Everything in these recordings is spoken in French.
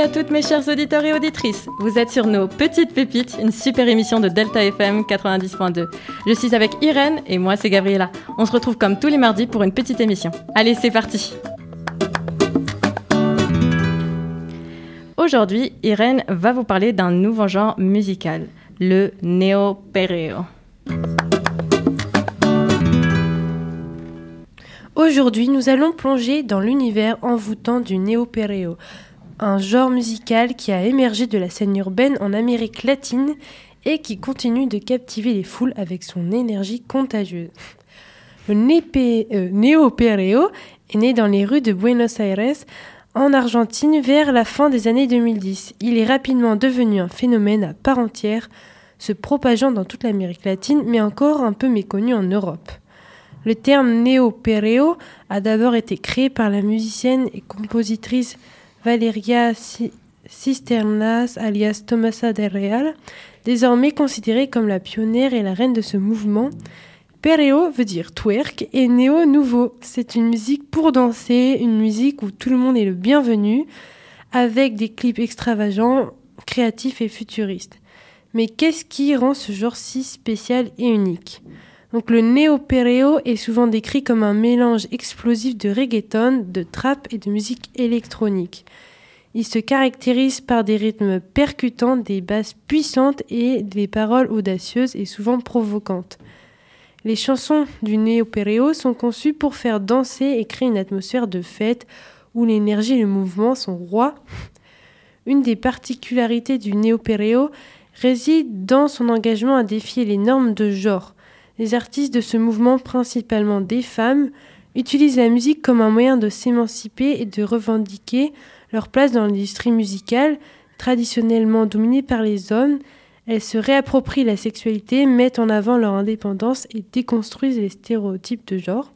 à toutes mes chers auditeurs et auditrices. Vous êtes sur nos petites pépites, une super émission de Delta FM 90.2. Je suis avec Irène et moi c'est Gabriella. On se retrouve comme tous les mardis pour une petite émission. Allez, c'est parti. Aujourd'hui, Irène va vous parler d'un nouveau genre musical, le néo-perreo. Aujourd'hui, nous allons plonger dans l'univers envoûtant du néo-perreo, un genre musical qui a émergé de la scène urbaine en Amérique latine et qui continue de captiver les foules avec son énergie contagieuse. Le euh, néo-perreo est né dans les rues de Buenos Aires en Argentine vers la fin des années 2010. Il est rapidement devenu un phénomène à part entière, se propageant dans toute l'Amérique latine, mais encore un peu méconnu en Europe. Le terme néo-perreo a d'abord été créé par la musicienne et compositrice Valeria Cisternas alias Tomasa del Real, désormais considérée comme la pionnière et la reine de ce mouvement. Perreo veut dire twerk et néo nouveau. C'est une musique pour danser, une musique où tout le monde est le bienvenu, avec des clips extravagants, créatifs et futuristes. Mais qu'est-ce qui rend ce genre si spécial et unique? Le néo-perreo est souvent décrit comme un mélange explosif de reggaeton, de trap et de musique électronique. Il se caractérise par des rythmes percutants, des basses puissantes et des paroles audacieuses et souvent provocantes. Les chansons du néo-perreo sont conçues pour faire danser et créer une atmosphère de fête où l'énergie et le mouvement sont rois. Une des particularités du néo-perreo réside dans son engagement à défier les normes de genre. Les artistes de ce mouvement, principalement des femmes, utilisent la musique comme un moyen de s'émanciper et de revendiquer leur place dans l'industrie musicale, traditionnellement dominée par les hommes. Elles se réapproprient la sexualité, mettent en avant leur indépendance et déconstruisent les stéréotypes de genre.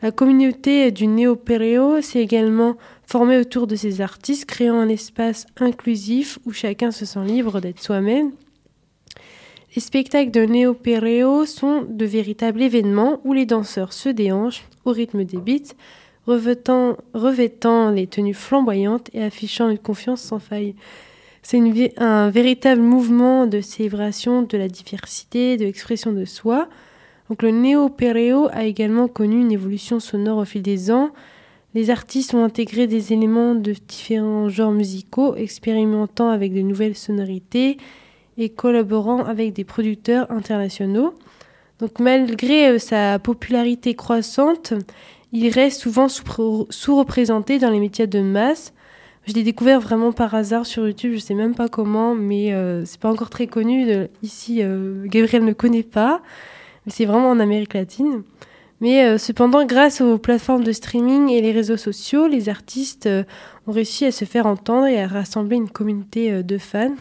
La communauté du néo-péréo s'est également formée autour de ces artistes, créant un espace inclusif où chacun se sent libre d'être soi-même les spectacles de néo-péréo sont de véritables événements où les danseurs se déhanchent au rythme des beats, revêtant, les tenues flamboyantes et affichant une confiance sans faille. C'est un véritable mouvement de célébration de la diversité, de l'expression de soi. Donc le néo-péréo a également connu une évolution sonore au fil des ans. Les artistes ont intégré des éléments de différents genres musicaux, expérimentant avec de nouvelles sonorités et collaborant avec des producteurs internationaux. Donc malgré euh, sa popularité croissante, il reste souvent sous-représenté dans les médias de masse. Je l'ai découvert vraiment par hasard sur YouTube, je sais même pas comment, mais euh, c'est pas encore très connu. Ici, euh, Gabriel ne connaît pas, mais c'est vraiment en Amérique latine. Mais cependant, grâce aux plateformes de streaming et les réseaux sociaux, les artistes ont réussi à se faire entendre et à rassembler une communauté de fans.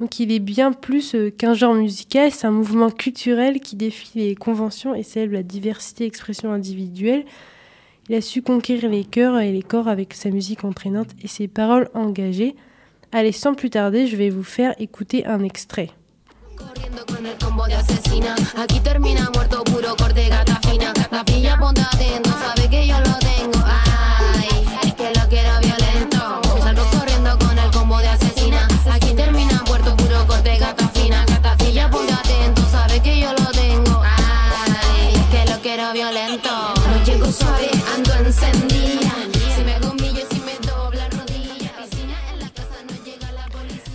Donc il est bien plus euh, qu'un genre musical, c'est un mouvement culturel qui défie les conventions et célèbre la diversité d'expression individuelle. Il a su conquérir les cœurs et les corps avec sa musique entraînante et ses paroles engagées. Allez, sans plus tarder, je vais vous faire écouter un extrait.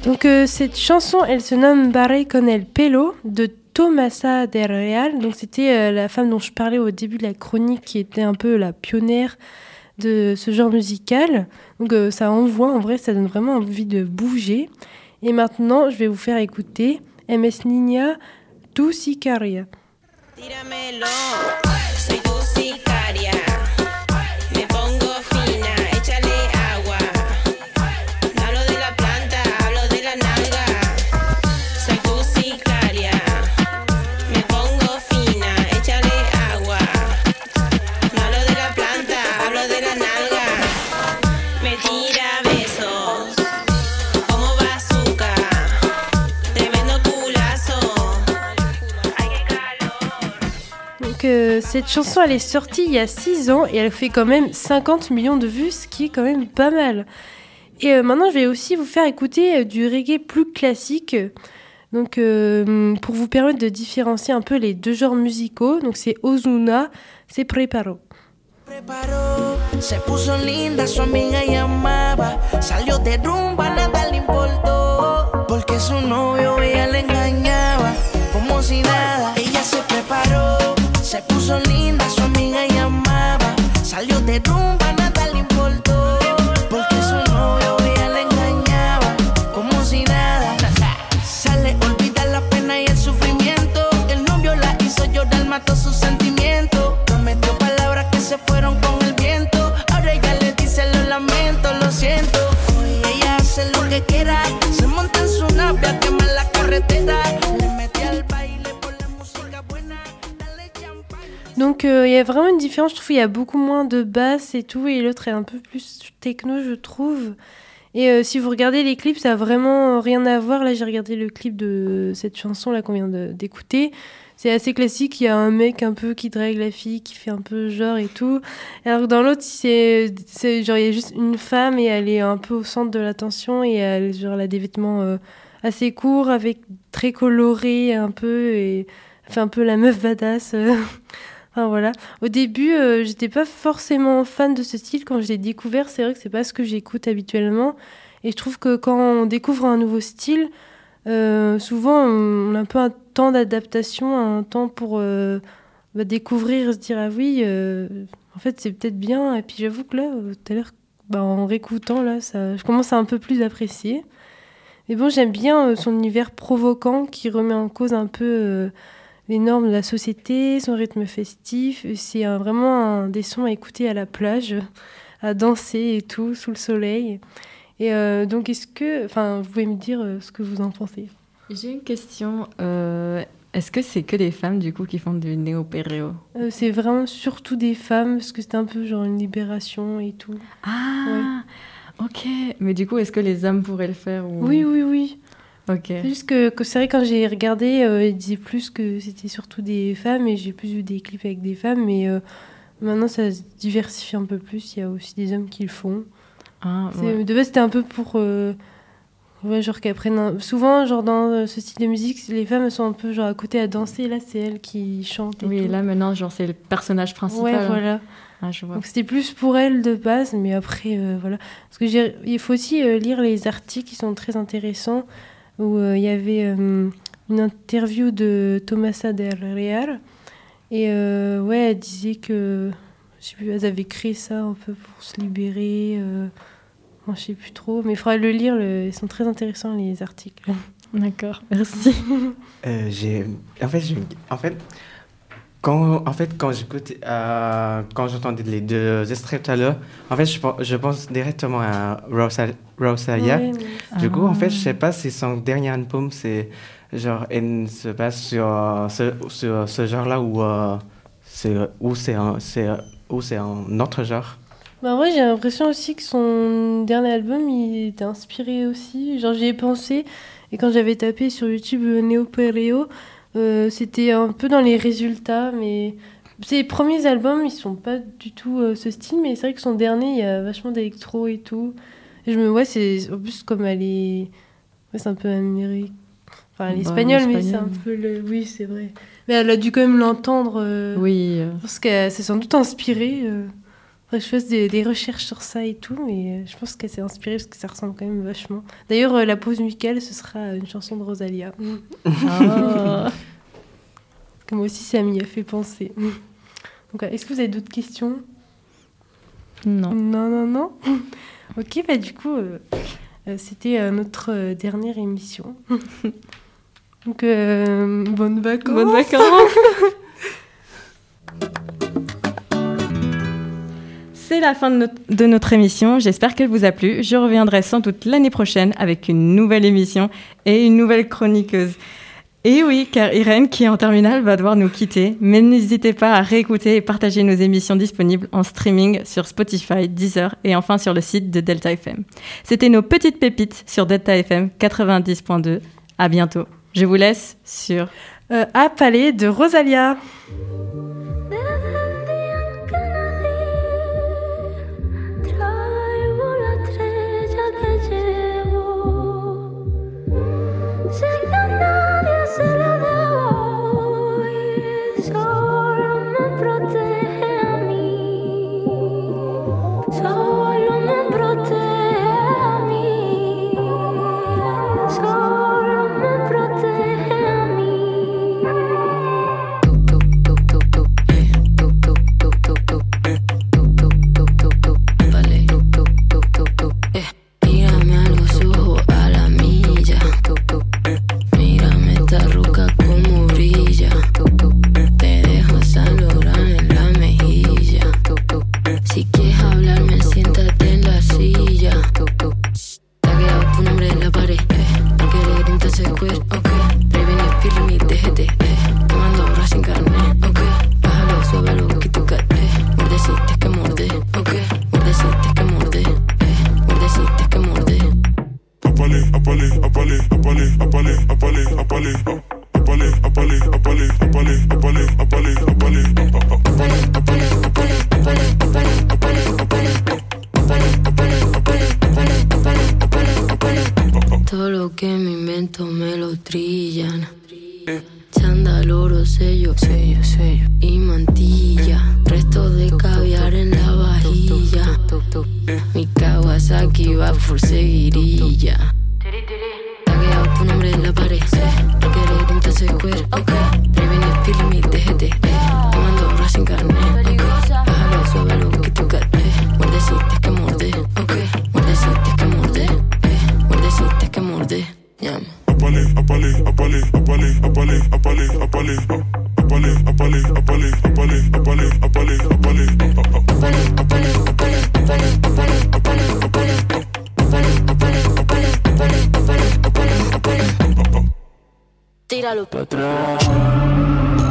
Donc euh, cette chanson, elle se nomme Barre con el pelo de Tomasa del Real. Donc c'était euh, la femme dont je parlais au début de la chronique qui était un peu la pionnière de ce genre musical. Donc euh, ça envoie, en vrai, ça donne vraiment envie de bouger. Et maintenant, je vais vous faire écouter MS Niña Tu Sicaria. Cette chanson, elle est sortie il y a 6 ans et elle fait quand même 50 millions de vues, ce qui est quand même pas mal. Et maintenant, je vais aussi vous faire écouter du reggae plus classique. Donc, pour vous permettre de différencier un peu les deux genres musicaux, donc c'est Ozuna, c'est Preparo. Preparó, se puso linda, su amiga llamaba. Salió de rumba, nada le. Porque su novio puso linda, su amiga llamaba. Salió de rumba, y a vraiment une différence, je trouve il y a beaucoup moins de basses et tout, et l'autre est un peu plus techno, je trouve. Et euh, si vous regardez les clips, ça a vraiment rien à voir. Là, j'ai regardé le clip de cette chanson qu'on vient d'écouter. C'est assez classique. Il y a un mec un peu qui drague la fille, qui fait un peu genre et tout. Alors que dans l'autre, c'est genre il y a juste une femme et elle est un peu au centre de l'attention et elle genre elle a des vêtements euh, assez courts avec très colorés un peu et fait un peu la meuf badass. euh. Enfin voilà. Au début, euh, j'étais pas forcément fan de ce style. Quand je l'ai découvert, c'est vrai que c'est pas ce que j'écoute habituellement. Et je trouve que quand on découvre un nouveau style, euh, souvent on a un peu un temps d'adaptation, un temps pour euh, bah, découvrir, se dire ah oui, euh, en fait c'est peut-être bien. Et puis j'avoue que là, tout à l'heure, bah, en réécoutant là, ça, je commence à un peu plus apprécier. Mais bon, j'aime bien son univers provoquant qui remet en cause un peu les normes de la société, son rythme festif. C'est vraiment un, des sons à écouter à la plage, à danser et tout, sous le soleil. Et euh, donc, est-ce que. Enfin, vous pouvez me dire euh, ce que vous en pensez? J'ai une question. euh, Est-ce que c'est que des femmes du coup qui font du néo-péréo? C'est vraiment surtout des femmes, parce que c'était un peu genre une libération et tout. Ah, ok. Mais du coup, est-ce que les hommes pourraient le faire ou... Oui, oui, oui. Ok. Juste que, que c'est vrai, quand j'ai regardé, euh, ils disaient plus que c'était surtout des femmes, et j'ai plus vu des clips avec des femmes, mais euh, maintenant ça se diversifie un peu plus. Il y a aussi des hommes qui le font. Ah, ouais. De base, c'était un peu pour. euh, ouais, genre qu'elles prennent. Souvent, genre dans euh, ce style de musique, les femmes sont un peu genre à côté à danser. Là, c'est elles qui chantent. Et Oui, tout. là maintenant, genre c'est le personnage principal. Ouais, hein. voilà. Ah, je vois. Donc c'était plus pour elles de base, mais après, voilà. Parce que il faut aussi lire les articles qui sont très intéressants, où euh, il y avait euh, une interview de Tomasa Del Real, et euh, ouais, elle disait que, je sais plus, elles avaient créé ça un peu pour se libérer, euh, bon, je sais plus trop, mais il faudra le lire, le- ils sont très intéressants les articles. D'accord, merci. Euh, j'ai en fait j'ai- en fait quand en fait quand j'écoute euh, quand j'entendais les deux extraits tout à l'heure en fait je, pense- je pense directement à Rosa, Rosalia du coup en fait je Ah. sais pas si son dernier album c'est genre elle se base sur euh, ce, sur ce genre là ou euh, c'est ou c'est un c'est un autre genre Bah ouais, j'ai l'impression aussi que son dernier album, il était inspiré aussi. Genre, j'y ai pensé. Et quand j'avais tapé sur YouTube euh, Neo Pereo, euh, c'était un peu dans les résultats. Mais ses premiers albums, ils sont pas du tout euh, ce style. Mais c'est vrai que son dernier, il y a vachement d'électro et tout. Et je me vois, c'est en plus comme elle est. Ouais, c'est un peu américaine. Enfin, elle est Bah, espagnole, mais c'est un peu le. Oui, c'est vrai. Mais elle a dû quand même l'entendre. euh, Oui. parce qu'elle s'est sans doute inspirée. Euh... faudrait que je fasse des, des recherches sur ça et tout, mais euh, je pense qu'elle s'est inspirée parce que ça ressemble quand même vachement. D'ailleurs, euh, la pause musicale, ce sera une chanson de Rosalia. ah. Que moi aussi, ça m'y a fait penser. Donc, euh, est-ce que vous avez d'autres questions? Non. Non, non, non. ok, bah du coup, euh, euh, c'était euh, notre euh, dernière émission. Donc, euh, bonnes vacances. Bonnes vacances. C'est la fin de notre, émission. J'espère qu'elle vous a plu. Je reviendrai sans doute l'année prochaine avec une nouvelle émission et une nouvelle chroniqueuse. Et oui, car Irène, qui est en terminale, va devoir nous quitter. Mais n'hésitez pas à réécouter et partager nos émissions disponibles en streaming sur Spotify, Deezer et enfin sur le site de Delta FM. C'était nos petites pépites sur Delta FM 90.2. À bientôt. Je vous laisse sur Euh, Palais de Rosalia. Apale, apale, apale, apale, apale, apale, apale, apale, apale, apale, apale. Todo lo que me invento me lo trillan. Chándal, oro, sello, sello, sello y mantilla. Resto de caviar en la vajilla. Mi Kawasaki va por seguirilla. Entonces cuero. Prevenir pili mi DGT. Tomando oro sin carne. Bájalo, suávelo que tú caes. Muerdeciste que morde. Muerdeciste que morde. Muerdeciste que morde. Llama. Apale, apale, apale, apale, apale, apale, apale, apale, apale, apale, apale, apale, apale, apale, patrão.